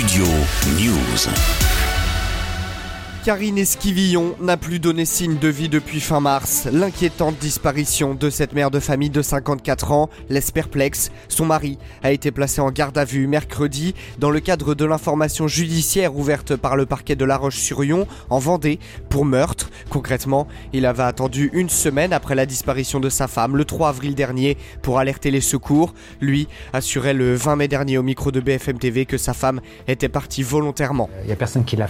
Studio News. Karine Esquivillon n'a plus donné signe de vie depuis fin mars. L'inquiétante disparition de cette mère de famille de 54 ans laisse perplexe. Son mari a été placé en garde à vue mercredi dans le cadre de l'information judiciaire ouverte par le parquet de La Roche-sur-Yon en Vendée pour meurtre. Concrètement, il avait attendu une semaine après la disparition de sa femme le 3 avril dernier pour alerter les secours. Lui assurait le 20 mai dernier au micro de BFM TV que sa femme était partie volontairement. Il n'y a personne qui l'a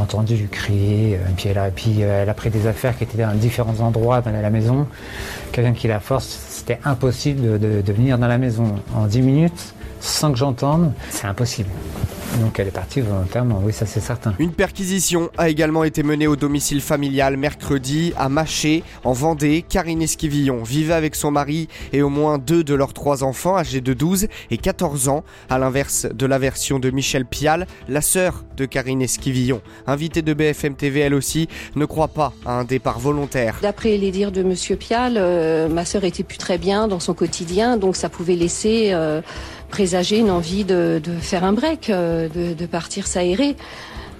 entendu crier, euh, puis elle, a, puis euh, elle a pris des affaires qui étaient dans différents endroits dans la maison. Quelqu'un qui la force, c'était impossible de, de venir dans la maison en 10 minutes sans que j'entende, c'est impossible. Donc elle est partie volontairement, oui ça c'est certain. Une perquisition a également été menée au domicile familial mercredi à Maché, en Vendée. Karine Esquivillon vivait avec son mari et au moins deux de leurs trois enfants âgés de 12 et 14 ans, à l'inverse de la version de Michel Pial, la sœur de Karine Esquivillon. Invitée de BFM TV elle aussi, ne croit pas à un départ volontaire. D'après les dires de Monsieur Pial, euh, ma sœur était plus très bien dans son quotidien, donc ça pouvait laisser... Euh, présager une envie de, de faire un break, euh, de, de partir s'aérer.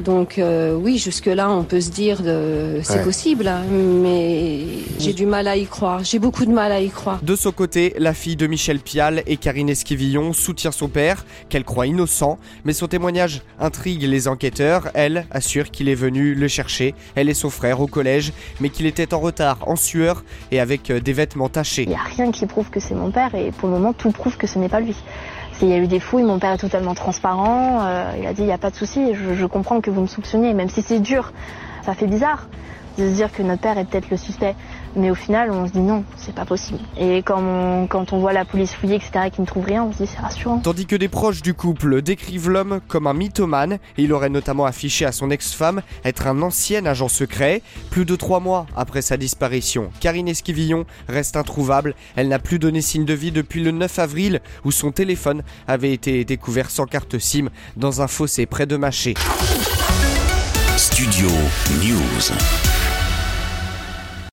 Donc euh, oui, jusque-là, on peut se dire de c'est possible, hein, mais j'ai du mal à y croire. J'ai beaucoup de mal à y croire. De son côté, la fille de Michel Pial et Karine Esquivillon soutient son père, qu'elle croit innocent, mais son témoignage intrigue les enquêteurs. Elle assure qu'il est venu le chercher, elle et son frère au collège, mais qu'il était en retard, en sueur et avec des vêtements tachés. Il n'y a rien qui prouve que c'est mon père et pour le moment, tout prouve que ce n'est pas lui. Il y a eu des fouilles, mon père est totalement transparent, euh, il a dit il n'y a pas de souci, je, je comprends que vous me soupçonniez, même si c'est dur, ça fait bizarre de se dire que notre père est peut-être le suspect. Mais au final, on se dit non, c'est pas possible. Et quand on, voit la police fouiller, etc., qui ne trouve rien, on se dit c'est rassurant. Tandis que des proches du couple décrivent l'homme comme un mythomane, il aurait notamment affiché à son ex-femme être un ancien agent secret. Plus de trois mois après sa disparition, Karine Esquivillon reste introuvable. Elle n'a plus donné signe de vie depuis le 9 avril, où son téléphone avait été découvert sans carte SIM dans un fossé près de Maché. Studio News.